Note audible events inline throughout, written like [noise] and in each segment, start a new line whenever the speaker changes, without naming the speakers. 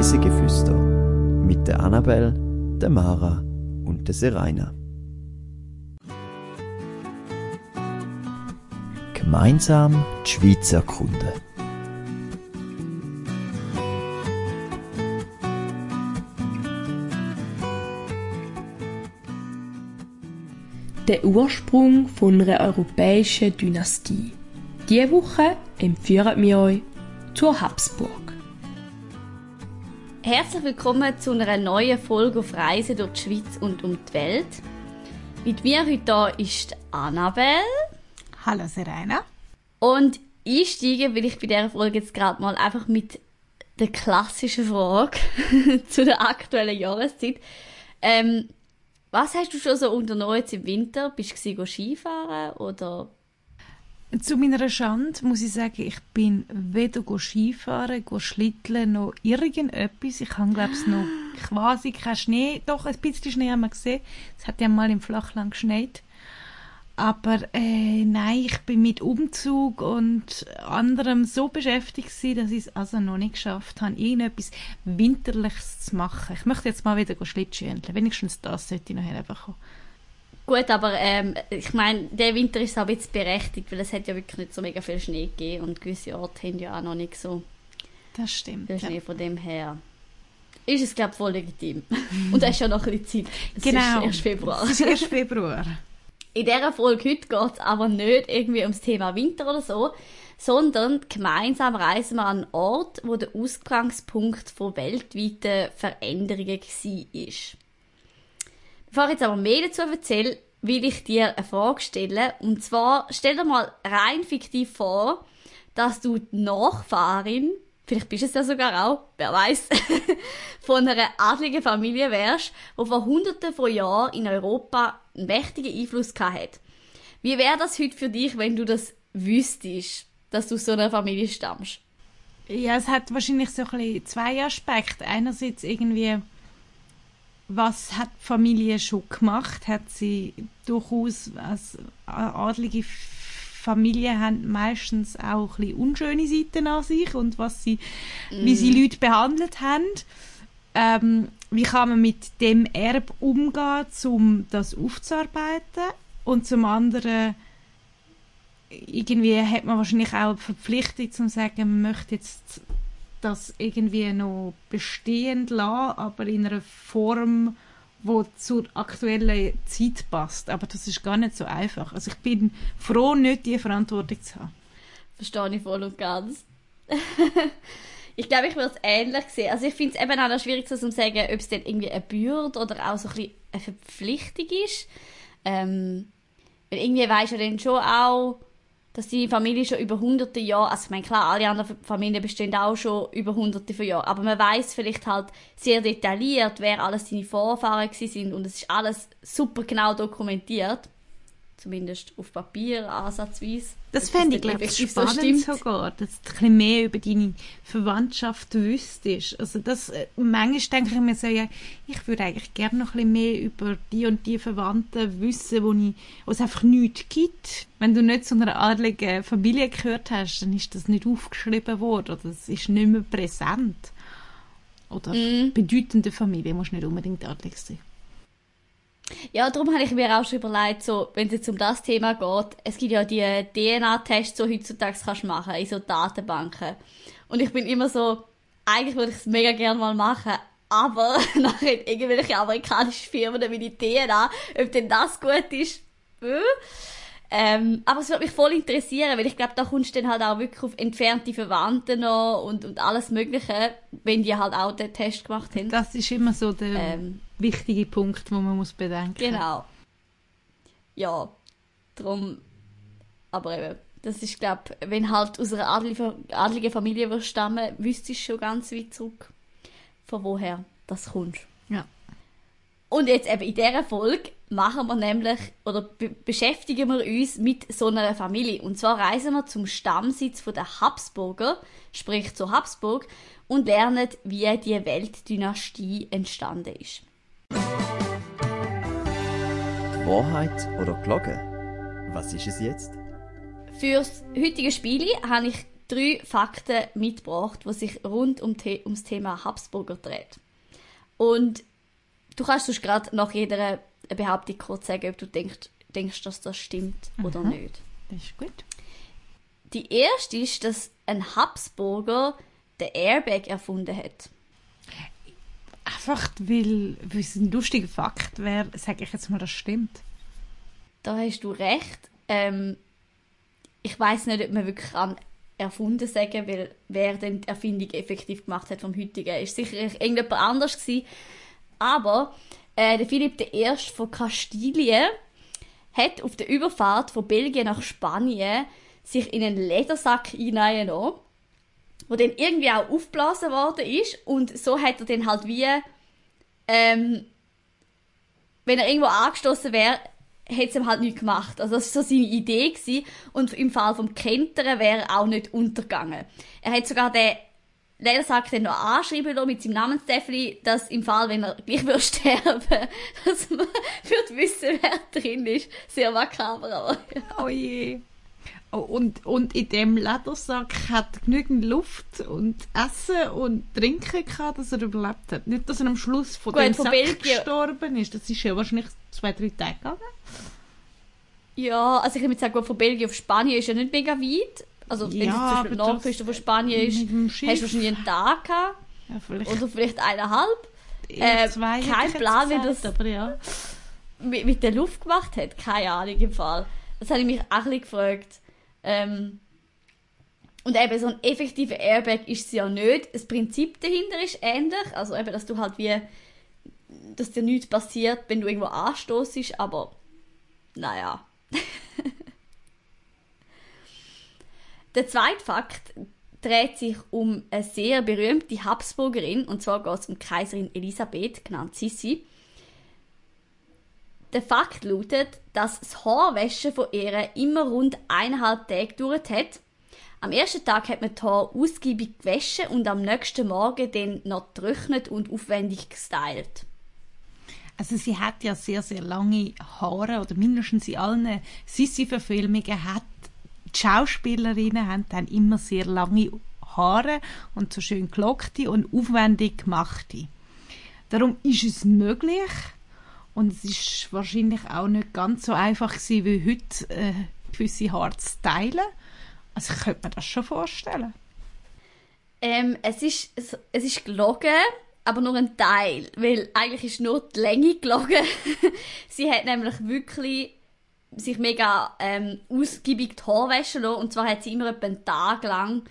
Reisegeflüster mit der Annabel, der Mara und der Seraina. Gemeinsam die Schweiz erkunden.
Der Ursprung von einer europäischen Dynastie. Diese Woche empfehlen wir euch zur Habsburg.
Herzlich willkommen zu einer neuen Folge auf Reise durch die Schweiz und um die Welt. Mit mir heute hier ist Annabelle.
Hallo Serena.
Und einsteigen will ich bei dieser Folge jetzt gerade mal einfach mit der klassischen Frage [laughs] zu der aktuellen Jahreszeit. Ähm, was hast du schon so unternommen jetzt im Winter? Bist du Skifahren oder
zu meiner Schande muss ich sagen, ich bin weder Skifahren, Schlitteln noch irgendetwas. Ich habe, glaube ich, noch quasi keinen Schnee. Doch, ein bisschen Schnee haben wir gesehen. Es hat ja mal im Flachland geschneit. Aber äh, nein, ich bin mit Umzug und anderem so beschäftigt gewesen, dass ich es also noch nicht geschafft habe, irgendetwas Winterliches zu machen. Ich möchte jetzt mal wieder Schlittschuhen. Wenigstens das sollte ich nachher bekommen.
Gut, aber ähm, ich meine, der Winter ist auch jetzt berechtigt, weil es hat ja wirklich nicht so mega viel Schnee gegeben und gewisse Orte haben ja auch noch nicht so
das stimmt,
viel Schnee ja. von dem her. Ist es, glaube ich, voll legitim. [laughs] und es ist ja noch ein bisschen Zeit.
Es genau.
ist erst Februar.
Es ist erst Februar. [laughs]
In dieser Folge heute geht es aber nicht irgendwie ums Thema Winter oder so, sondern gemeinsam reisen wir an einen Ort, wo der Ausgangspunkt von weltweiten Veränderungen war. Bevor jetzt aber mehr dazu erzähle, will ich dir eine Frage stellen. Und zwar, stell dir mal rein fiktiv vor, dass du die Nachfahrin, vielleicht bist es ja sogar auch, wer weiß, [laughs] von einer adligen Familie wärst, die vor hunderten von Jahren in Europa einen mächtigen Einfluss hat. Wie wäre das heute für dich, wenn du das wüsstest, dass du aus so einer Familie stammst?
Ja, es hat wahrscheinlich so ein bisschen zwei Aspekte. Einerseits irgendwie was hat die Familie schon gemacht? Hat sie durchaus als adlige Familie haben meistens auch ein bisschen unschöne Seiten an sich und was sie, mm. wie sie Leute behandelt haben. Ähm, wie kann man mit dem Erb umgehen, um das aufzuarbeiten? Und zum anderen irgendwie hat man wahrscheinlich auch die Verpflichtung zu sagen, man möchte jetzt das irgendwie noch bestehend lassen, aber in einer Form, wo zur aktuellen Zeit passt. Aber das ist gar nicht so einfach. Also ich bin froh, nicht die Verantwortung zu haben.
Verstehe ich voll und ganz. [laughs] ich glaube, ich würde es ähnlich sehen. Also ich finde es eben auch noch schwierig zu sagen, ob es dann irgendwie eine Bürde oder auch so ein bisschen eine Verpflichtung ist. Ähm, weil irgendwie weisst du dann schon auch, dass die Familie schon über hunderte Jahre, also ich meine, klar, alle anderen Familien bestehen auch schon über hunderte von Jahren, aber man weiß vielleicht halt sehr detailliert, wer alles seine Vorfahren sind und es ist alles super genau dokumentiert. Zumindest auf Papier, ansatzweise.
Das fände ich, glaube ich, spannend so sogar, dass du ein mehr über deine Verwandtschaft wüsstest. Also das, äh, manchmal denke ich mir so, ja, ich würde eigentlich gerne noch ein mehr über die und die Verwandten wissen, wo, ich, wo es einfach nichts gibt. Wenn du nicht zu einer adligen Familie gehört hast, dann ist das nicht aufgeschrieben worden oder es ist nicht mehr präsent. Oder mm. bedeutende Familie muss nicht unbedingt adlig sein.
Ja, darum habe ich mir auch schon überlegt, so, wenn es jetzt um das Thema geht, es gibt ja die DNA-Tests, die heutzutage kannst machen in so Datenbanken. Und ich bin immer so, eigentlich würde ich es mega gerne mal machen, aber [laughs] nachher irgendwelche amerikanischen Firmen wie die DNA, ob denn das gut ist, äh. Ähm, aber es würde mich voll interessieren, weil ich glaube, da kommst du dann halt auch wirklich auf entfernte Verwandte noch und, und alles Mögliche, wenn die halt auch den Test gemacht haben.
Das ist immer so der ähm, wichtige Punkt, den man muss bedenken.
Genau. Ja, darum, aber eben, das ist, glaube wenn halt aus einer adligen Familie wirst stammen, wüsstest du schon ganz weit zurück, von woher das kommt.
Ja.
Und jetzt eben in dieser Folge machen wir nämlich oder be beschäftigen wir uns mit so einer Familie. Und zwar reisen wir zum Stammsitz der Habsburger, sprich zu Habsburg, und lernen, wie die Weltdynastie entstanden ist.
Wahrheit oder Glocke? Was ist es jetzt?
Für das heutige Spiel habe ich drei Fakten mitgebracht, die sich rund um ums Thema Habsburger dreht. Und du kannst sonst gerade nach jeder Behauptung kurz sagen, ob du denkst, denkst dass das stimmt oder
Mhm.
nicht.
Das ist gut.
Die erste ist, dass ein Habsburger den Airbag erfunden hat.
Einfach, weil, weil es ein lustiger Fakt wäre, sage ich jetzt mal, das stimmt.
Da hast du recht. Ähm, ich weiß nicht, ob man wirklich an erfunden sagen, weil wer denn die Erfindung effektiv gemacht hat vom heutigen, ist sicher irgendjemand anders gewesen. Aber äh, der Philipp I. von Kastilien hat auf der Überfahrt von Belgien nach Spanien sich in einen Ledersack hineingenommen, wo dann irgendwie auch aufgeblasen worden ist und so hat er dann halt wie ähm, wenn er irgendwo angestoßen wäre, hätte es ihm halt nicht gemacht. Also das war so seine Idee gewesen. und im Fall vom Kentern wäre er auch nicht untergegangen. Er hat sogar den Ledersack dann noch anschreiben mit seinem Namenstäfel, dass im Fall, wenn er gleich würde [laughs] sterben, dass man würde wissen, wer drin ist. Sehr makaber, aber
Oh je. Oh, und, und in dem Ledersack hat genügend Luft und Essen und Trinken gehabt, dass er überlebt hat. Nicht, dass er am Schluss von
Gut,
dem
von
Sack
Belgien-
gestorben ist. Das ist ja wahrscheinlich zwei, drei Tage gegangen.
ja, also ich würde sagen, von Belgien auf Spanien ist ja nicht mega weit. Also wenn
Ja,
es zum Beispiel
das-
Nordküste von Spanien ist, hast du wahrscheinlich einen Tag gehabt.
Ja, vielleicht
Oder vielleicht eineinhalb. äh, kein Plan, wie das-
Aber ja.
mit, mit der Luft gemacht hat. Keine Ahnung im Fall. Das habe ich mich auch ein bisschen gefragt. Ähm, und eben so ein effektiver Airbag ist es ja nicht. Das Prinzip dahinter ist ähnlich. Also eben, dass du halt wie, dass dir nichts passiert, wenn du irgendwo anstoßest, aber naja. [laughs] Der zweite Fakt dreht sich um eine sehr berühmte Habsburgerin, und zwar geht es um Kaiserin Elisabeth, genannt Sissi. Der Fakt lautet, dass das Haarwaschen von ihr immer rund eineinhalb Tage gedauert hat. Am ersten Tag hat man die Haare ausgiebig gewaschen und am nächsten Morgen dann noch getrocknet und aufwendig gestylt.
Also sie hat ja sehr, sehr lange Haare, oder mindestens in allen Sissi-Verfilmungen hat die Schauspielerinnen haben dann immer sehr lange Haare und so schön gelockte und aufwendig gemachte. Darum ist es möglich und es ist wahrscheinlich auch nicht ganz so einfach gewesen, wie heute äh, gewisse Haare zu stylen. Also ich könnte mir das schon vorstellen.
Ähm, es ist, es, es ist gelogen, aber nur ein Teil, weil eigentlich ist nur die Länge gelogen. [laughs] Sie hat nämlich wirklich sich mega ähm, ausgiebig die Haare waschen lassen. Und zwar hat sie immer etwa einen Tag lang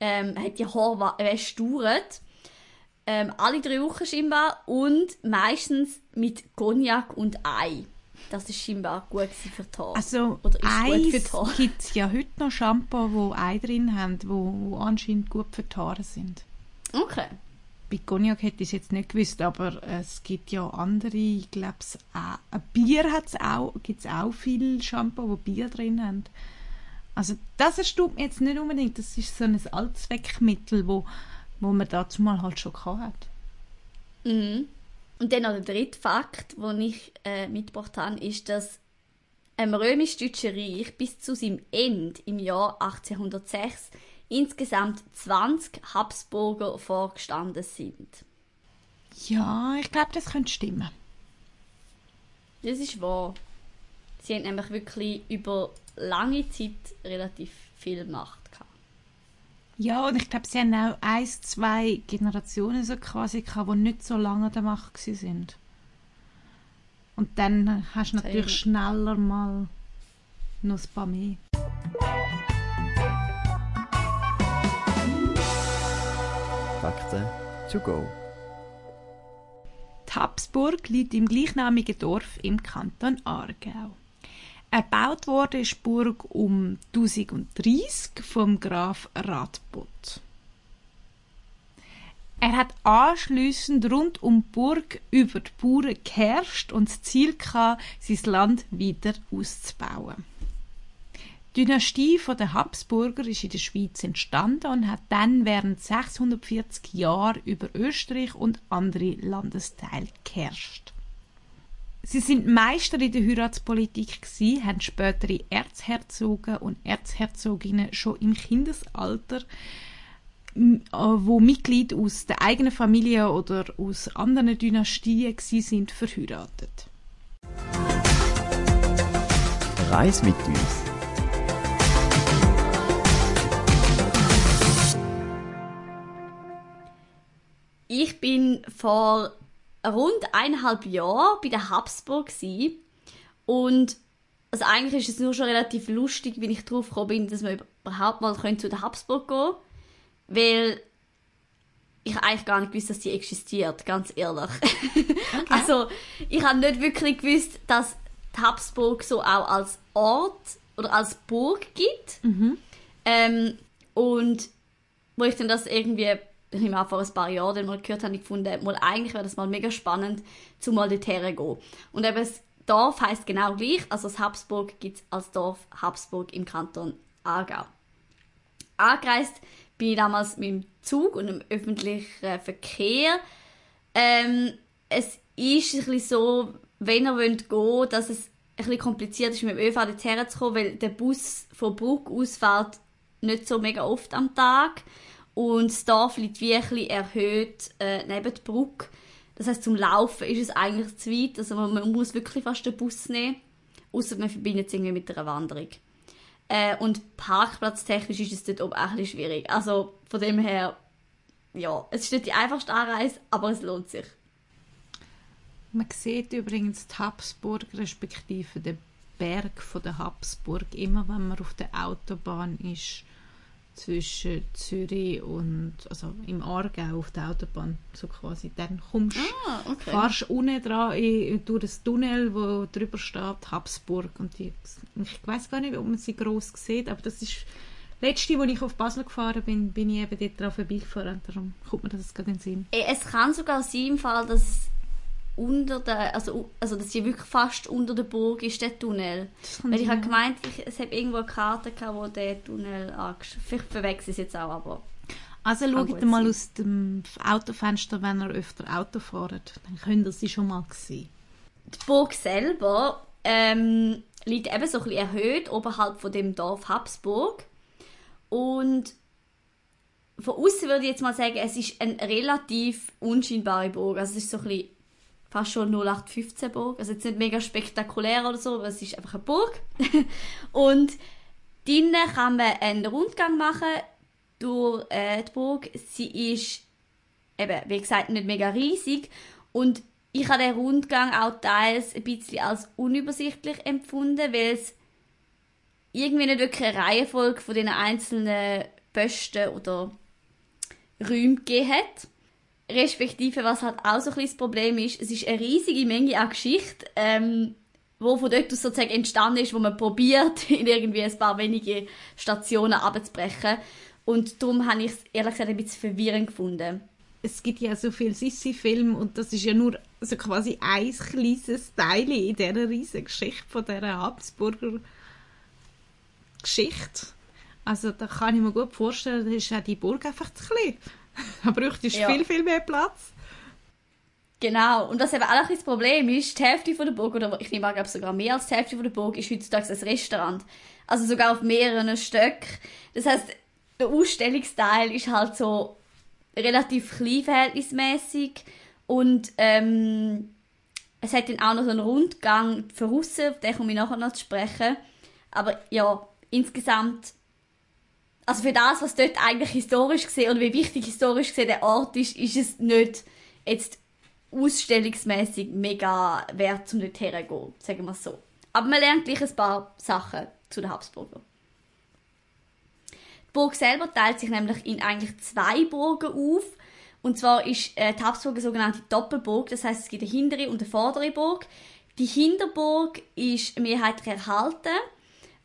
ähm, hat die Haarwäsche gedauert. Ähm, alle drei Wochen scheinbar und meistens mit Cognac und Ei. Das ist scheinbar gut für die Haare.
Also
Oder ist gut für die
Eis gibt es ja heute noch Shampoo, wo Ei drin haben, wo, wo anscheinend gut für die Haare sind.
Okay.
Bei Cognac hätte ich es jetzt nicht gewusst, aber es gibt ja andere, ich glaube ein Bier hat's auch, gibt es auch viel Shampoo, wo Bier drin haben. Also das erstaunt mich jetzt nicht unbedingt, das ist so ein Allzweckmittel, wo, wo man dazu mal halt schon hat.
Mhm. Und dann noch der dritte Fakt, den ich äh, mitgebracht habe, ist, dass im römisch-deutschen Reich bis zu seinem Ende im Jahr 1806 insgesamt 20 Habsburger vorgestanden sind.
Ja, ich glaube, das könnte stimmen.
Das ist wahr. Sie haben nämlich wirklich über lange Zeit relativ viel Macht gehabt.
Ja, und ich glaube, sie haben auch ein, zwei Generationen so quasi gehabt, die nicht so lange an der Macht sind. Und dann hast du natürlich schneller mal noch ein paar mehr.
Fakten to go.
Habsburg liegt im gleichnamigen Dorf im Kanton Aargau. Erbaut wurde die Burg um 1030 vom Graf Radbot. Er hat anschließend rund um die Burg über die Bauern geherrscht und das Ziel gehabt, sein Land wieder auszubauen. Die Dynastie der Habsburger ist in der Schweiz entstanden und hat dann während 640 Jahren über Österreich und andere Landesteile geherrscht. Sie sind Meister in der Heiratspolitik gewesen, haben spätere Erzherzogen und Erzherzoginnen schon im Kindesalter, äh, wo Mitglied aus der eigenen Familie oder aus anderen Dynastien gewesen sind, verheiratet.
Reis mit uns.
Ich bin vor rund eineinhalb Jahren bei der Habsburg gsi und also eigentlich ist es nur schon relativ lustig, wie ich drauf gekommen bin, dass wir überhaupt mal können zu der Habsburg gehen, weil ich eigentlich gar nicht gewusst, dass die existiert, ganz ehrlich. [laughs] Also ich habe nicht wirklich gewusst, dass die Habsburg so auch als Ort oder als Burg gibt. Ähm, und wo ich dann das irgendwie, ich nehme an, vor ein paar Jahren dann mal gehört habe, ich gefunden, mal eigentlich wäre das mal mega spannend, zu mal dorthin gehen. Und eben das Dorf heißt genau gleich, also das Habsburg gibt es als Dorf Habsburg im Kanton Aargau. Angereist bin ich damals mit dem Zug und im öffentlichen Verkehr. Ähm, es ist ein bisschen so, wenn ihr wollt gehen, dass es ein bisschen kompliziert ist, mit dem ÖV dorthin zu kommen, weil der Bus von Bruck aus fährt nicht so mega oft am Tag und das Dorf liegt wie ein erhöht äh, neben der Brücke. Das heißt, zum Laufen ist es eigentlich zu weit, also man, muss wirklich fast den Bus nehmen, außer man verbindet es irgendwie mit einer Wanderung. Äh, und parkplatztechnisch ist es dort oben auch ein schwierig. Also von dem her, ja, es ist nicht die einfachste Anreise, aber es lohnt sich.
Man sieht übrigens die Habsburg respektive den Berg von der Habsburg immer, wenn man auf der Autobahn ist zwischen Zürich und also im Aargau auf der Autobahn so quasi dann kommst
Ah, okay.
fahrst unten dran in, durch das Tunnel wo drüber steht Habsburg. Und die, ich weiß gar nicht ob man sie groß sieht aber das ist letzte wo ich auf Basel gefahren bin bin ich eben dort dran vorbeigefahren. Darum kommt mir das gerade in den Sinn.
Äh, Es kann sogar sein, im Fall, dass es unter der, also, also dass sie wirklich fast unter der Burg ist, der Tunnel. Weil ich habe gemeint, ich, es hat irgendwo eine Karte gehabt, wo der Tunnel angesch... Vielleicht verwechsel ich es jetzt auch, aber...
Also schaut
gut
mal
sein.
aus dem Autofenster, wenn ihr öfter Auto fahrt. Dann könnt ihr sie schon mal sehen.
Die Burg selber ähm, liegt eben so ein bisschen erhöht oberhalb von dem Dorf Habsburg. Und von außen würde ich jetzt mal sagen, es ist eine relativ unscheinbare Burg. Also es ist so ein bisschen fast schon 0815 Burg. Also jetzt nicht mega spektakulär oder so, aber es ist einfach eine Burg. [laughs] Und drinnen kann man einen Rundgang machen durch äh, die Burg. Sie ist eben, wie gesagt, nicht mega riesig. Und ich habe den Rundgang auch teils ein bisschen als unübersichtlich empfunden, weil es irgendwie nicht wirklich eine Reihenfolge von den einzelnen Posten oder Räumen gegeben hat. Respektive, was halt auch so ein bisschen das Problem ist, es ist eine riesige Menge an Geschichte, ähm, wo von dort aus sozusagen entstanden ist, wo man probiert, [laughs] in irgendwie ein paar wenige Stationen abzubrechen. Und darum habe ich es ehrlich gesagt ein bisschen verwirrend gefunden.
Es gibt ja so viele Sissi-Filme und das ist ja nur so quasi ein kleines Teil in dieser riesigen Geschichte von dieser Habsburger Geschichte. Also da kann ich mir gut vorstellen, da ist auch die Burg einfach zu klein. [laughs] Da bräuchtest du
Ja.
viel, viel mehr Platz.
Genau, und was eben auch ein das Problem ist, die Hälfte von der Burg, oder ich nehme an, glaube sogar mehr als die Hälfte von der Burg, ist heutzutage ein Restaurant. Also sogar auf mehreren Stöcken. Das heißt, der Ausstellungsteil ist halt so relativ klein verhältnismäßig und ähm, es hat dann auch noch so einen Rundgang für Russen, auf den komme ich nachher noch zu sprechen. Aber ja, insgesamt, also für das, was dort eigentlich historisch gesehen und wie wichtig historisch gesehen der Ort ist, ist es nicht jetzt ausstellungsmäßig mega wert, um dort herzugehen, sagen wir es so. Aber man lernt gleich ein paar Sachen zu den Habsburger. Die Burg selber teilt sich nämlich in eigentlich zwei Burgen auf. Und zwar ist äh, die Habsburg eine sogenannte Doppelburg, das heißt es gibt eine hintere und eine vordere Burg. Die Hinterburg ist mehrheitlich erhalten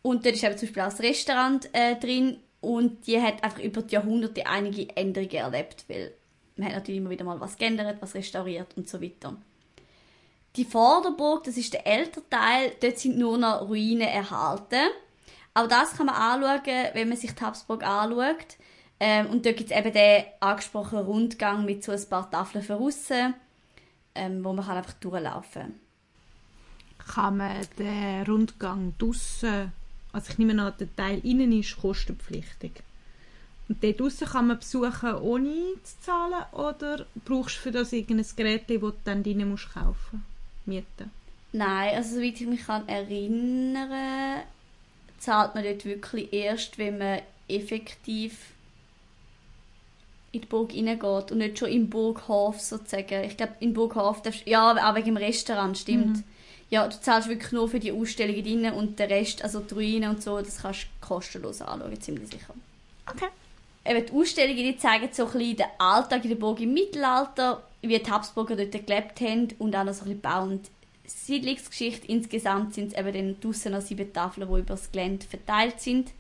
und dort ist eben zum Beispiel auch das Restaurant äh, drin und die hat einfach über die Jahrhunderte einige Änderungen erlebt, weil man hat natürlich immer wieder mal was geändert, was restauriert und so weiter. Die Vorderburg, das ist der ältere Teil, dort sind nur noch Ruinen erhalten. Auch das kann man anschauen, wenn man sich die Habsburg anschaut. Ähm, und dort gibt es eben den angesprochenen Rundgang mit so ein paar Tafeln für aussen, ähm, wo man kann einfach durchlaufen
kann man den Rundgang draussen, also ich nehme an, der Teil innen ist kostenpflichtig. Und dort draussen kann man besuchen, ohne zu zahlen, oder brauchst du für das irgendein Gerät, das du dann drinnen musst kaufen mieten?
Nein, also soweit ich mich kann erinnern, zahlt man dort wirklich erst, wenn man effektiv in die Burg reingeht und nicht schon im Burghof sozusagen. Ich glaube, in Burghof darfst ja, auch wegen dem Restaurant, stimmt.
Mhm.
Ja, du zahlst wirklich nur für die Ausstellungen drin und den Rest, also die Ruinen und so, das kannst du kostenlos anschauen, ziemlich sicher.
Okay.
Eben die Ausstellungen, die zeigen so ein bisschen den Alltag in der Burg im Mittelalter, wie die Habsburger dort gelebt haben und auch noch so ein bisschen Bau- und Siedlungsgeschichte. Insgesamt sind es eben dann draussen noch sieben Tafeln, die über das Gelände verteilt sind.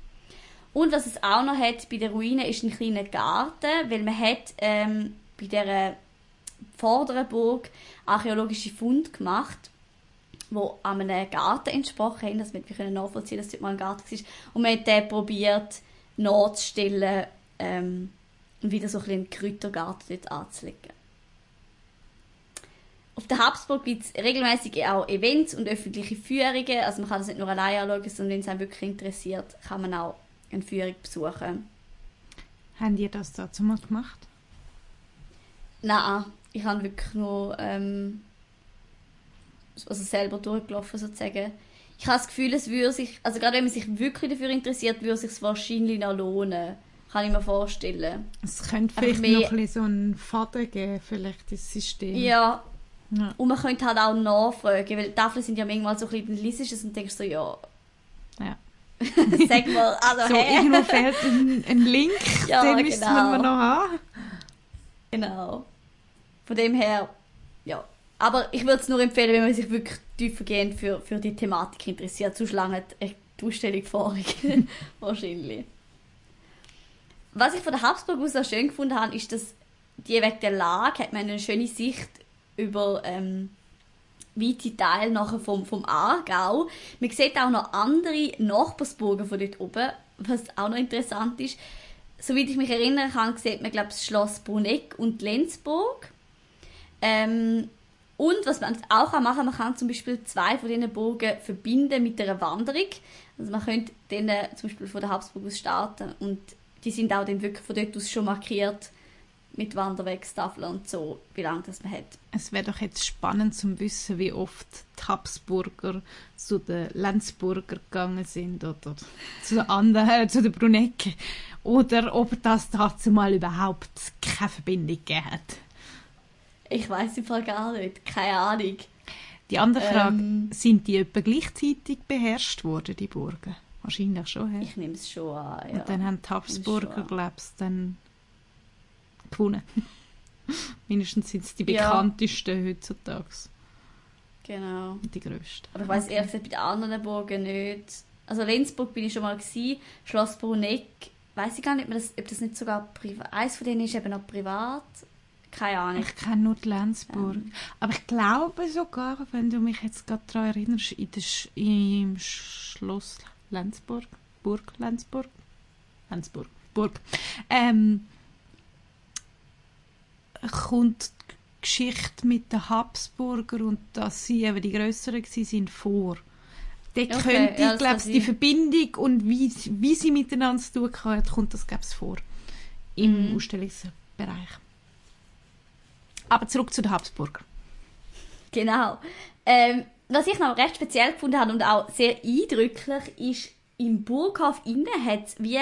Und was es auch noch hat bei den Ruinen ist ein kleiner Garten, weil man hat ähm, bei der vorderen Burg archäologische Funde gemacht, wo an einem Garten entsprochen haben, dass wir können nachvollziehen, dass dort mal ein Garten war. Und man hat den probiert nachzustellen ähm, und wieder so ein bisschen einen Kräutergarten dort anzulegen. Auf der Habsburg gibt es regelmäßig auch Events und öffentliche Führungen. Also man kann das nicht nur alleine anschauen, sondern wenn es einen wirklich interessiert, kann man auch eine Führung besuchen.
Haben ihr das dazu mal gemacht?
Nein, ich habe wirklich nur ähm, also selber durchgelaufen sozusagen. Ich habe das Gefühl, es würde sich, also gerade wenn man sich wirklich dafür interessiert, würde es sich wahrscheinlich noch lohnen. Kann ich mir vorstellen.
Es könnte vielleicht
mehr-
noch ein bisschen so einen Faden geben, vielleicht das System.
Ja,
Ja.
und man könnte halt auch nachfragen, weil Tafeln sind ja manchmal so ein bisschen, dann liest es und denkst so, ja,
Ja. [laughs]
sag mal, also
So,
hä?
irgendwo fehlt ein, ein Link, [laughs]
Ja,
den müssen
genau.
wir noch haben.
Genau. Von dem her. Aber ich würde es nur empfehlen, wenn man sich wirklich tiefergehend für, für die Thematik interessiert. Sonst lange die Ausstellung vorig. [laughs] Wahrscheinlich. Was ich von der Habsburg aus auch schön gefunden habe, ist, dass die wegen der Lage hat man eine schöne Sicht über ähm, weite Teile nachher vom, vom Aargau. Man sieht auch noch andere Nachbarsburgen von dort oben, was auch noch interessant ist. Soweit ich mich erinnern kann, sieht man, glaube ich, das Schloss Bruneck und Lenzburg. Ähm, und was man auch machen kann, man kann zum Beispiel zwei von diesen Burgen verbinden mit einer Wanderung. Also man könnte denen zum Beispiel von der Habsburg aus starten und die sind auch dann wirklich von dort aus schon markiert mit Wanderwegstafeln und so, wie lange das man hat.
Es wäre doch jetzt spannend zu wissen, wie oft die Habsburger zu den Lenzburger gegangen sind oder zu den anderen, äh, zu den Brunecken. Oder ob das dazu mal überhaupt keine Verbindung gegeben hat.
Ich weiß im Fall gar nicht, keine Ahnung.
Die andere Frage,
Ähm.
sind die etwa gleichzeitig beherrscht worden, die Burgen? Wahrscheinlich schon, hä?
Ich nehme es schon an. Ja.
Und dann haben die Habsburger, glaube ich, dann gewonnen. [laughs] Mindestens sind es die
Ja.
bekanntesten heutzutage.
Genau.
Die grössten.
Aber ich weiß ehrlich gesagt bei den anderen Burgen nicht. Also Lenzburg bin ich schon mal gewesen, Schloss Bruneck, weiß ich gar nicht, ob das, ob das nicht sogar privat. Eins von denen ist eben noch privat. Keine Ahnung.
Ich kenne nur die Lenzburg.
Ähm.
Aber ich glaube sogar, wenn du mich jetzt gerade daran erinnerst, in der Sch im Schloss Lenzburg, Burg Lenzburg, Lenzburg, Burg, ähm, kommt die Geschichte mit den Habsburger und dass sie eben die Größeren sind vor. Dort
Okay,
könnte
ja,
ich,
das
glaube die. Verbindung und wie, wie sie miteinander zu tun haben, kommt das, glaube ich, vor. Im
Mhm.
Ausstellungsbereich. Aber zurück zu den Habsburger.
Genau. Ähm, was ich noch recht speziell gefunden habe und auch sehr eindrücklich ist, im Burghof innen hat es wie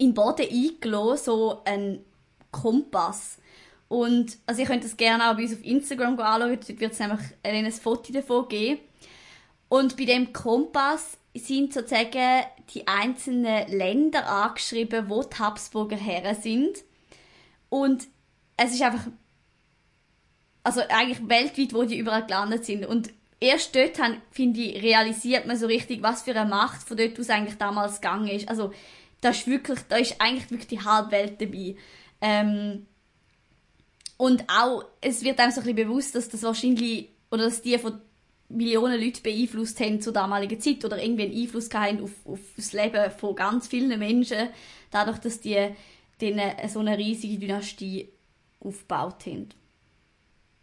den Boden eingelassen, so ein Kompass. Und also ihr könnt das gerne auch bei uns auf Instagram anschauen, dort wird es nämlich ein Foto davon geben. Und bei dem Kompass sind sozusagen die einzelnen Länder angeschrieben, wo die Habsburger Herren sind. Und es ist einfach also eigentlich weltweit, wo die überall gelandet sind. Und erst dort, finde ich, realisiert man so richtig, was für eine Macht von dort aus eigentlich damals gegangen ist. Also da ist wirklich, da ist eigentlich wirklich die halbe Welt dabei. Ähm, und auch, es wird einem so ein bisschen bewusst, dass das wahrscheinlich, oder dass die von Millionen Leuten beeinflusst haben zur damaligen Zeit oder irgendwie einen Einfluss haben auf, auf das Leben von ganz vielen Menschen, dadurch, dass die denen so eine riesige Dynastie aufgebaut haben.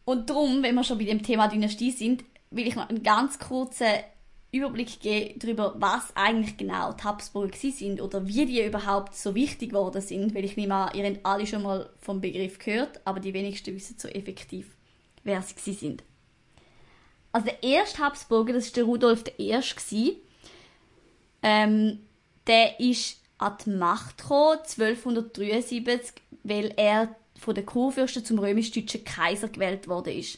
Und darum, wenn wir schon bei dem Thema Dynastie sind, will ich noch einen ganz kurzen Überblick geben darüber, was eigentlich genau die Habsburger sind oder wie die überhaupt so wichtig geworden sind, weil ich nehme an, ihr habt alle schon mal vom Begriff gehört, aber die wenigsten wissen so effektiv, wer sie sind. Also der erste Habsburger, das war der Rudolf I. Ähm, der ist an die Macht gekommen, 1273, weil er von den Kurfürsten zum römisch-deutschen Kaiser gewählt worden ist.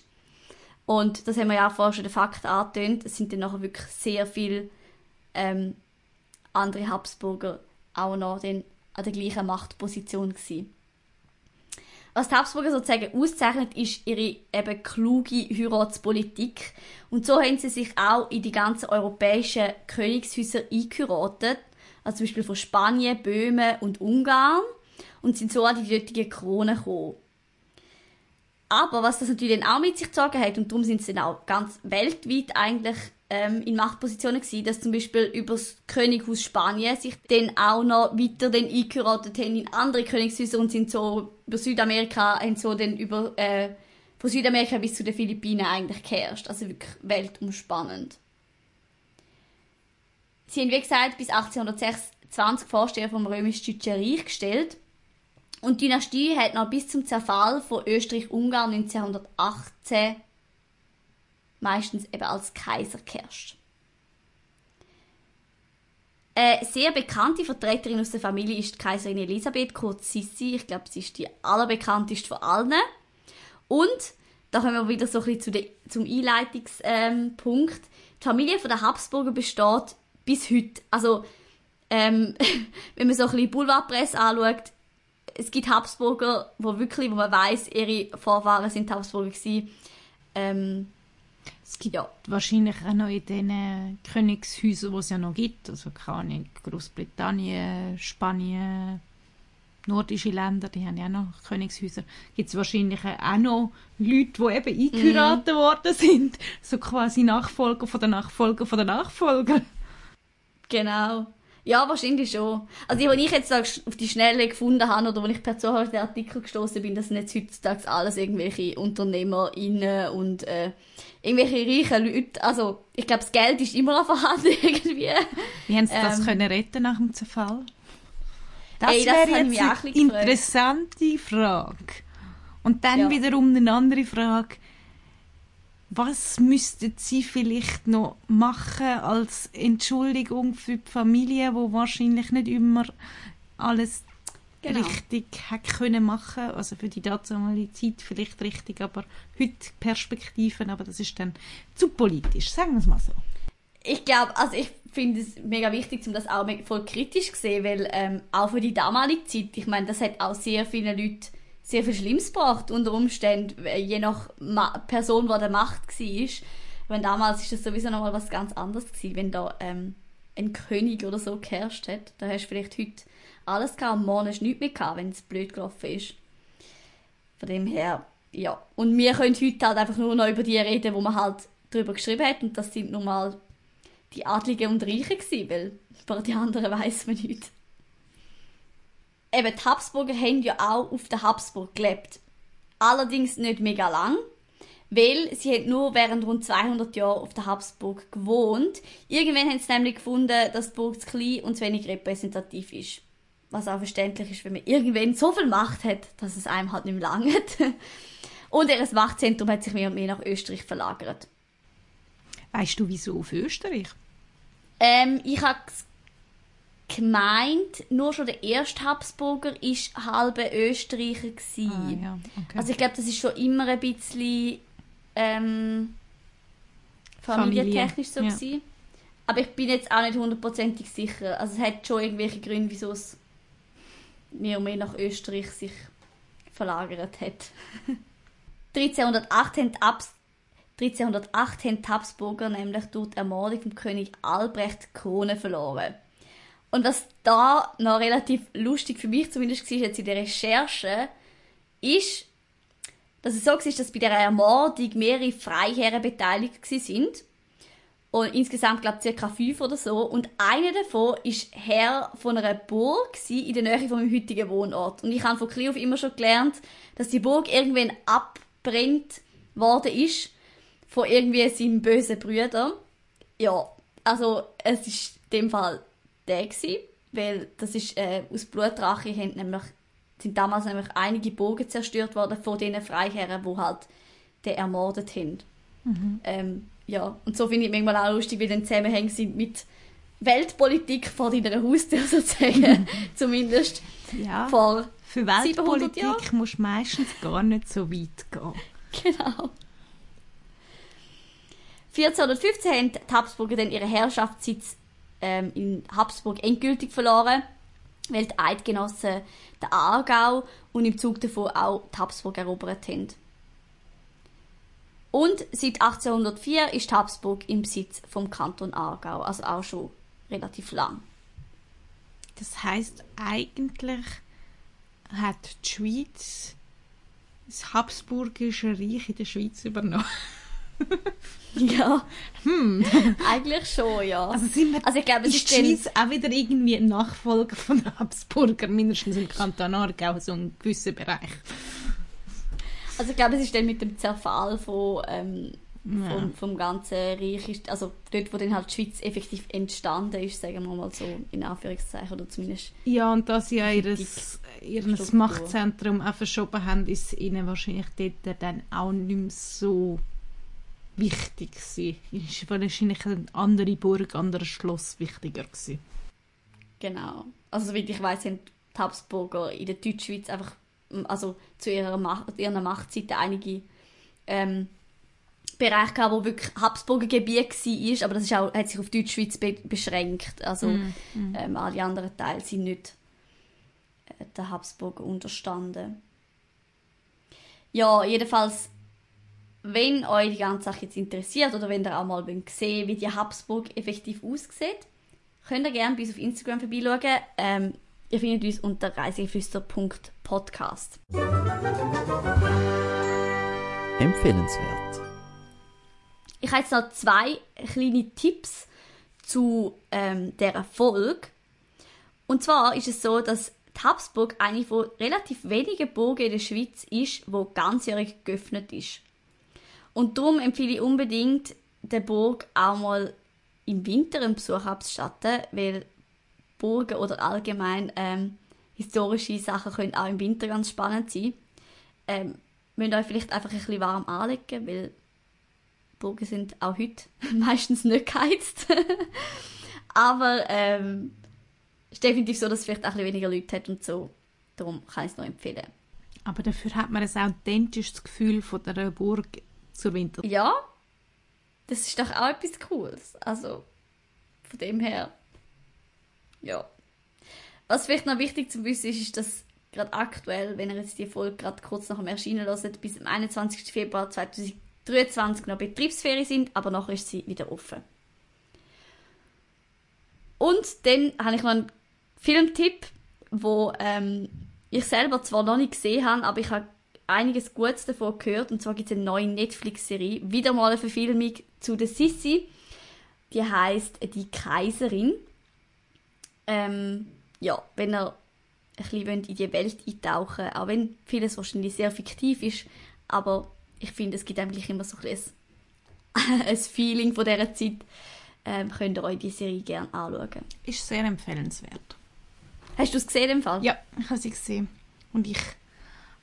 Und das haben wir ja auch vorher schon den Fakt angetönt. Es sind dann nachher wirklich sehr viele ähm, andere Habsburger auch noch den, an der gleichen Machtposition gewesen. Was die Habsburger sozusagen auszeichnet, ist ihre eben kluge Heiratspolitik. Und so haben sie sich auch in die ganzen europäischen Königshäuser eingeheiratet. Also zum Beispiel von Spanien, Böhmen und Ungarn. Und sind so an die dortige Krone gekommen. Aber was das natürlich dann auch mit sich gezogen hat, und darum sind sie dann auch ganz weltweit eigentlich ähm, in Machtpositionen gewesen, dass zum Beispiel über das Könighaus Spanien sich dann auch noch weiter dann eingeheiratet haben in andere Königshäuser und sind so über Südamerika, haben so dann über, äh, von Südamerika bis zu den Philippinen eigentlich geherrscht. Also wirklich weltumspannend. Sie haben, wie gesagt, bis 1826 Vorsteher vom römisch-deutschen Reich gestellt und die Dynastie hat noch bis zum Zerfall von Österreich-Ungarn 1918 meistens eben als Kaiser geherrscht. Eine sehr bekannte Vertreterin aus der Familie ist die Kaiserin Elisabeth, kurz Sissi. Ich glaube, sie ist die allerbekannteste von allen. Und, da kommen wir wieder so ein bisschen zu de, zum Einleitungspunkt. Ähm, die Familie von der Habsburger besteht bis heute. Also, ähm, [laughs] wenn man so ein bisschen Boulevardpresse anschaut, es gibt Habsburger, wo wirklich, wo man weiß, ihre Vorfahren sind Habsburger gewesen. Ähm,
es gibt ja. wahrscheinlich auch noch in den Königshäusern, die es ja noch gibt, also keine Ahnung, Großbritannien, Spanien, nordische Länder, die haben ja auch noch Königshäuser, gibt es wahrscheinlich auch noch Leute, die eben eingeheiratet mm. worden sind, so quasi Nachfolger von der Nachfolger von der Nachfolger.
Genau. Ja, wahrscheinlich schon. Also die, die ich jetzt auf die Schnelle gefunden habe oder wo ich per Zufall auf den Artikel gestoßen bin, das sind jetzt heutzutage alles irgendwelche UnternehmerInnen und äh, irgendwelche reichen Leute. Also ich glaube, das Geld ist immer noch [laughs] vorhanden irgendwie.
Wie haben sie das ähm, können retten nach dem Zerfall? Das, ey, das wäre jetzt eine interessante Frage. Und dann ja. wiederum eine andere Frage was müssten sie vielleicht noch machen als Entschuldigung für die Familie, wo wahrscheinlich nicht immer alles genau. richtig hat können machen, also für die damalige Zeit vielleicht richtig, aber heute Perspektiven, aber das ist dann zu politisch, sagen wir es mal so.
Ich glaube, also ich finde es mega wichtig, um das auch voll kritisch zu sehen, weil ähm, auch für die damalige Zeit, ich meine, das hat auch sehr viele Leute sehr viel Schlimmes gebracht, unter Umständen, je nach Ma Person, die der Macht war. Wenn damals ist das sowieso nochmal was ganz anderes gewesen, wenn da ähm, ein König oder so geherrscht hat. Da hast du vielleicht heute alles gehabt morgen hast du nichts mehr gehabt, wenn es blöd gelaufen ist. Von dem her, ja. Und wir können heute halt einfach nur noch über die reden, wo man halt darüber geschrieben hat und das sind nun mal die Adligen und Reichen gewesen, weil über die anderen [laughs] weiß man nicht eben die Habsburger haben ja auch auf der Habsburg gelebt. Allerdings nicht mega lang, weil sie hat nur während rund 200 Jahren auf der Habsburg gewohnt. Irgendwann haben sie nämlich gefunden, dass die Burg zu klein und zu wenig repräsentativ ist. Was auch verständlich ist, wenn man irgendwann so viel Macht hat, dass es einem halt nicht mehr langt. [laughs] Und ihr Machtzentrum hat sich mehr und mehr nach Österreich verlagert.
Weißt du, wieso auf Österreich?
Ähm, ich habe gemeint, nur schon der erste Habsburger ist halbe Österreicher Ah, ja. okay. Also ich glaube, das ist schon immer ein bisschen ähm, familientechnisch Familie. so ja. Aber ich bin jetzt auch nicht hundertprozentig sicher. Also es hat schon irgendwelche Gründe, wieso es mehr und mehr nach Österreich sich verlagert hat. [laughs] 1308 haben die, Abs 1308 haben die Habsburger nämlich durch die Ermordung vom König Albrecht die Krone verloren. Und was da noch relativ lustig für mich zumindest war, jetzt in der Recherche, ist, dass es so war, dass bei der Ermordung mehrere Freiherren beteiligt sind. Und insgesamt, glaube ich, ca. fünf oder so. Und einer davon ist Herr von einer Burg in der Nähe von meinem heutigen Wohnort. Und ich habe von Kliov immer schon gelernt, dass die Burg irgendwann abbrennt worden ist von irgendwie seinem bösen Brüder. Ja, also es ist in dem Fall der gewesen, weil das ist äh, aus Blutrache haben nämlich, sind damals nämlich einige Burgen zerstört worden von diesen Freiherren, die halt den ermordet haben. Ähm, ja, und so finde ich manchmal auch lustig, wie dann Zusammenhänge sind mit Weltpolitik vor deiner Haustür [laughs] sozusagen. [laughs] Zumindest
Ja.
vor
Für
700
Weltpolitik musst du meistens gar nicht so weit gehen.
Genau. 1415 haben die Habsburger dann ihren Herrschaftssitz ähm, in Habsburg endgültig verloren, weil die Eidgenossen den Aargau und im Zug davon auch die Habsburg erobert haben. Und seit 1804 ist Habsburg im Besitz vom Kanton Aargau, also auch schon relativ lang.
Das heißt eigentlich hat die Schweiz das Habsburgische Reich in der Schweiz übernommen. [laughs]
Ja, [laughs] eigentlich schon, ja.
Also sind wir
Also ich glaube, es
ist
ist
die Schweiz auch wieder irgendwie ein Nachfolger von Habsburger, mindestens im Kanton Aargau, so ein gewisser Bereich.
Also ich glaube, es ist dann mit dem Zerfall von, ähm,
Ja.
vom, vom ganzen Reich, ist, also dort, wo dann halt die Schweiz effektiv entstanden ist, sagen wir mal so in Anführungszeichen, oder zumindest,
Ja, und dass sie ja ihres, ihr. Machtzentrum auch verschoben haben, ist ihnen wahrscheinlich dort dann auch nicht mehr so wichtig gewesen. Ist wahrscheinlich eine andere Burg, ein anderes Schloss wichtiger gewesen.
genau. Also soweit ich weiß, haben die Habsburger in der Deutschschweiz einfach, also zu ihrer, Macht, ihrer Machtzeiten einige ähm, Bereiche gehabt, wo wirklich Habsburger Gebiet war, aber das ist auch, hat sich auf die Deutschschweiz be beschränkt. Also Ähm, alle anderen Teile sind nicht äh, der Habsburger unterstanden. Ja, jedenfalls, wenn euch die ganze Sache jetzt interessiert oder wenn ihr auch mal sehen wie die Habsburg effektiv aussieht, könnt ihr gerne bei uns auf Instagram vorbeischauen. Ähm, ihr findet uns unter reiseflüster.podcast.
Empfehlenswert.
Ich habe jetzt noch zwei kleine Tipps zu ähm, dieser Folge. Und zwar ist es so, dass die Habsburg eine von relativ wenigen Burgen in der Schweiz ist, wo ganzjährig geöffnet ist. Und darum empfehle ich unbedingt, der Burg auch mal im Winter einen Besuch abzustatten, weil Burgen oder allgemein ähm, historische Sachen können auch im Winter ganz spannend sein. Ähm, müsst euch vielleicht einfach ein bisschen warm anlegen, weil Burgen sind auch heute [laughs] meistens nicht geheizt. [laughs] Aber ähm, es ist definitiv so, dass es vielleicht auch ein bisschen weniger Leute hat und so. Darum kann ich es noch empfehlen.
Aber dafür hat man ein authentisches Gefühl von der Burg zur Winter.
Ja, das ist doch auch etwas Cooles. Also, von dem her, ja. Was vielleicht noch wichtig zu wissen ist, ist, dass gerade aktuell, wenn ihr jetzt die Folge gerade kurz nach dem Erscheinen hört, bis am 21. Februar 2023 noch Betriebsferien sind, aber nachher ist sie wieder offen. Und dann habe ich noch einen Filmtipp, wo ähm, ich selber zwar noch nicht gesehen habe, aber ich habe einiges Gutes davon gehört. Und zwar gibt es eine neue Netflix-Serie, wieder mal eine Verfilmung zu der Sissi. Die heißt Die Kaiserin. Ähm, ja, wenn ihr ein bisschen wollt in die Welt eintauchen auch wenn vieles wahrscheinlich sehr fiktiv ist, aber ich finde, es gibt eigentlich immer so ein, [laughs] ein Feeling von dieser Zeit. Ähm, könnt ihr euch die Serie gerne anschauen.
Ist sehr empfehlenswert.
Hast du es gesehen im Fall?
Ja, ich habe sie gesehen. Und ich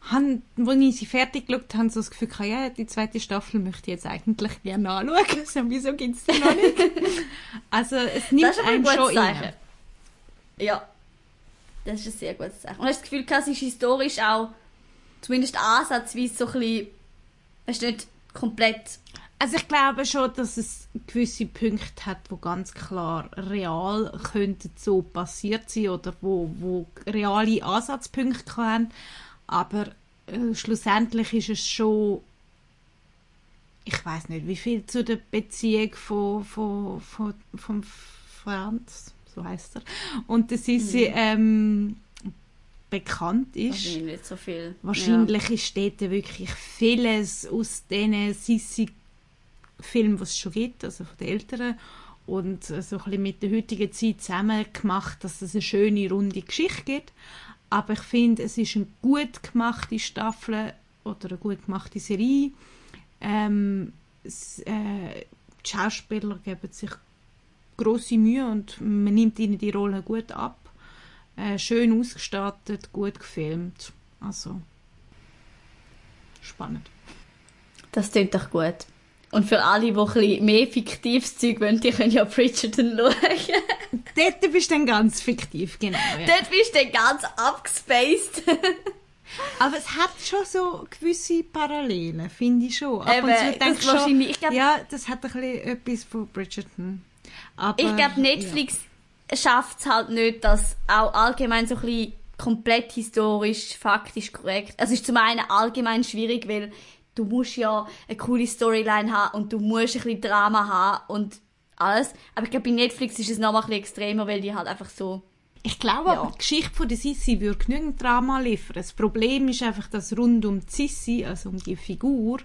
habe, als ich sie fertig geschaut habe, so das Gefühl gehabt, ja, die zweite Staffel möchte ich jetzt eigentlich gerne anschauen. [laughs] So, wieso gibt es die noch nicht? [laughs] also es nimmt
aber ein
schon
Zeichen.
rein.
Ja. Das ist ein sehr gutes Zeichen. Und hast du das Gefühl, gehabt, es ist historisch auch zumindest ansatzweise so ein bisschen, es nicht komplett,
Also ich glaube schon, dass es gewisse Punkte hat, wo ganz klar real könnten so passiert sein oder wo, wo reale Ansatzpunkte haben. Aber äh, schlussendlich ist es schon ich weiß nicht, wie viel zu der Beziehung von, von, von, von Franz, so heißt er, und der Sissi ähm, bekannt ist.
wahrscheinlich nicht so viel.
Wahrscheinlich ist dort wirklich vieles aus diesen Sissi-Filmen, die es schon gibt, also von den Älteren, und äh, so ein bisschen mit der heutigen Zeit zusammen gemacht, dass es eine schöne, runde Geschichte gibt. Aber ich finde, es ist eine gut gemachte Staffel oder eine gut gemachte Serie. Ähm, s- äh, die Schauspieler geben sich große Mühe und man nimmt ihnen die Rolle gut ab. Äh, schön ausgestattet, gut gefilmt. Also spannend.
Das klingt doch gut. Und für alle, die ein bisschen mehr fiktives Zeug wollen, die können ja Bridgerton [laughs] schauen.
Dort bist du dann ganz fiktiv, genau. Ja.
Dort bist du dann ganz abgespaced. [laughs]
Aber es hat schon so gewisse Parallelen, finde ich schon. Ab
Eben,
und zu
das
denkst
wahrscheinlich-
schon,
ich glaub-
ja, das hat ein bisschen etwas von Bridgerton. Aber,
Ich glaube, Netflix schafft es halt nicht, dass auch allgemein so ein bisschen komplett historisch, faktisch korrekt. Also es ist zum einen allgemein schwierig, weil du musst ja eine coole Storyline haben und du musst ein bisschen Drama haben und alles. Aber ich glaube, bei Netflix ist es nochmal ein bisschen extremer, weil die halt einfach so...
Ich glaube
Ja.
aber, die Geschichte von der Sissi würde genügend Drama liefern. Das Problem ist einfach, dass rund um die Sissi, also um die Figur,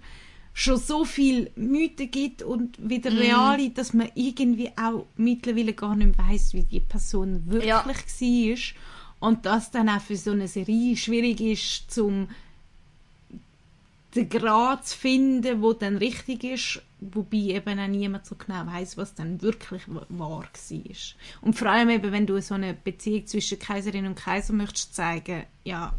schon so viel Mythen gibt und wieder
Mhm.
reale, dass man irgendwie auch mittlerweile gar nicht mehr weiss, wie die Person wirklich
Ja.
war. Und dass dann auch für so eine Serie schwierig ist, zum den Grad zu finden, wo dann richtig ist, wobei eben auch niemand so genau weiß, was dann wirklich wa- wahr war. Und vor allem eben, wenn du so eine Beziehung zwischen Kaiserin und Kaiser möchtest zeigen, ja,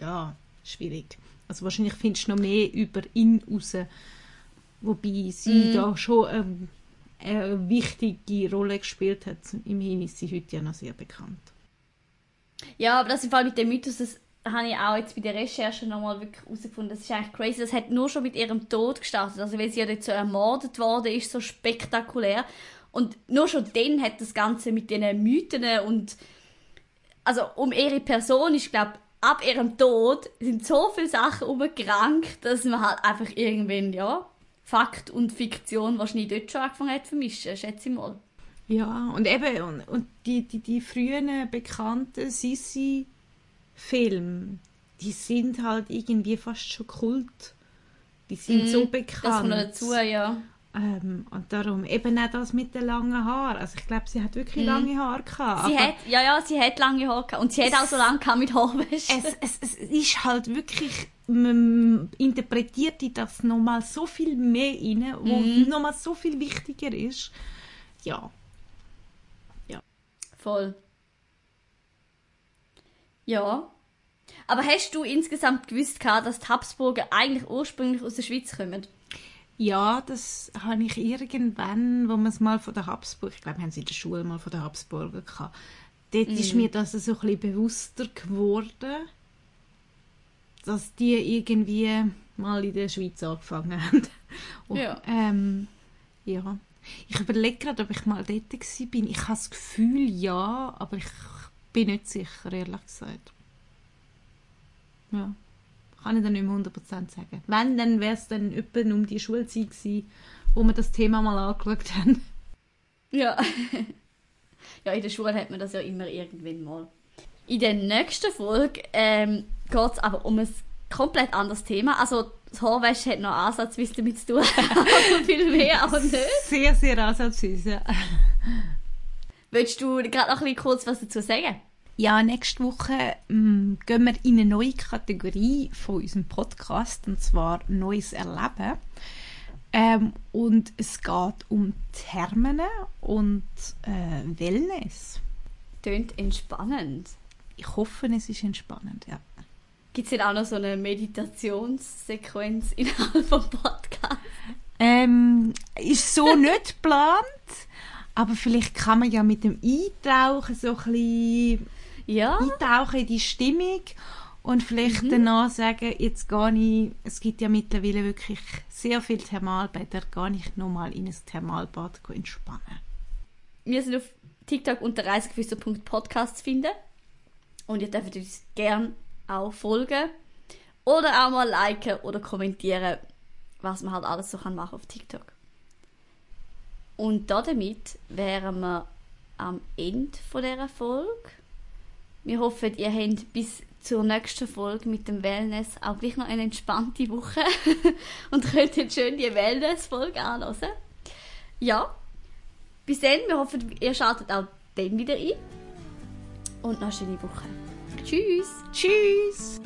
ja, schwierig. Also wahrscheinlich findest du noch mehr über ihn raus, wobei sie da schon ähm, eine wichtige Rolle gespielt hat. Immerhin ist sie heute ja noch sehr bekannt.
Ja, aber das im Fall mit dem Mythos, das habe ich auch jetzt bei der Recherche nochmal wirklich herausgefunden. Das ist eigentlich crazy. Das hat nur schon mit ihrem Tod gestartet. Also, weil sie ja dort so ermordet worden ist, so spektakulär. Und nur schon dann hat das Ganze mit diesen Mythen und also um ihre Person ist, glaube ab ihrem Tod sind so viele Sachen umgerankt, dass man halt einfach irgendwann, ja, Fakt und Fiktion wahrscheinlich dort schon angefangen hat zu vermischen, schätze ich mal.
Ja, und eben, und, und die, die, die frühen bekannten Sissi-Filme, die sind halt irgendwie fast schon Kult. Die sind so bekannt.
Das kommt dazu, ja.
Ähm, und darum eben auch das mit den langen Haaren. Also ich glaube, sie hat wirklich lange Haare gehabt.
Mhm. Sie hat, ja, ja, sie hat lange Haare gehabt. Und sie hat auch so lange gehabt mit Haarwäsche.
es, es, es ist halt wirklich, man interpretiert in das nochmal so viel mehr rein, wo
Mhm.
nochmal so viel wichtiger ist. Ja.
Voll. Ja. Aber hast du insgesamt gewusst, dass die Habsburger eigentlich ursprünglich aus der Schweiz kommen?
Ja, das habe ich irgendwann, wo man es mal von der Habsburg, ich glaube, wir haben es in der Schule mal von der Habsburger gehabt, dort ist
Mhm.
mir das so ein bisschen bewusster geworden, dass die irgendwie mal in der Schweiz angefangen haben. [laughs] Und,
Ja.
Ähm, ja. Ich überlege gerade, ob ich mal dort bin. Ich habe das Gefühl, ja, aber ich bin nicht sicher, ehrlich gesagt. Ja. Kann ich dann nicht mehr 100% sagen. Wenn, dann wäre es dann etwa um die Schulzeit gewesen, wo wir das Thema mal angeschaut haben.
Ja. [laughs] ja, in der Schule hat man das ja immer irgendwann mal. In der nächsten Folge ähm, geht es aber um ein komplett anderes Thema. Also, das Haarwäsche hat noch ansatzweise damit zu tun. [laughs] also viel mehr, aber nicht.
Sehr, sehr ansatzweise, ja.
Willst du gerade noch ein bisschen kurz was dazu sagen?
Ja, nächste Woche ähm, gehen wir in eine neue Kategorie von unserem Podcast, und zwar Neues Erleben. Ähm, und es geht um Thermen und äh, Wellness.
Tönt entspannend.
Ich hoffe, es ist entspannend, ja.
Gibt es denn auch noch so eine Meditationssequenz innerhalb vom Podcast?
Ähm, ist so [laughs] nicht geplant, aber vielleicht kann man ja mit dem Eintauchen so ein bisschen
Ja,
eintauchen in die Stimmung und vielleicht danach sagen, jetzt gehe ich, es gibt ja mittlerweile wirklich sehr viele Thermalbäder, gehe ich nochmal in ein Thermalbad entspannen.
wir sind auf TikTok unter reisegeflüster.podcast zu finden. Und ihr dürft uns gerne auch folgen. Oder auch mal liken oder kommentieren, was man halt alles so kann machen auf TikTok. Und damit wären wir am Ende von dieser Folge. Wir hoffen, ihr habt bis zur nächsten Folge mit dem Wellness auch gleich noch eine entspannte Woche [laughs] und könnt jetzt schön die Wellness-Folge anhören. Ja, bis dann. Wir hoffen, ihr schaltet auch dann wieder ein. Und noch eine schöne Woche. Tschüss!
Tschüss!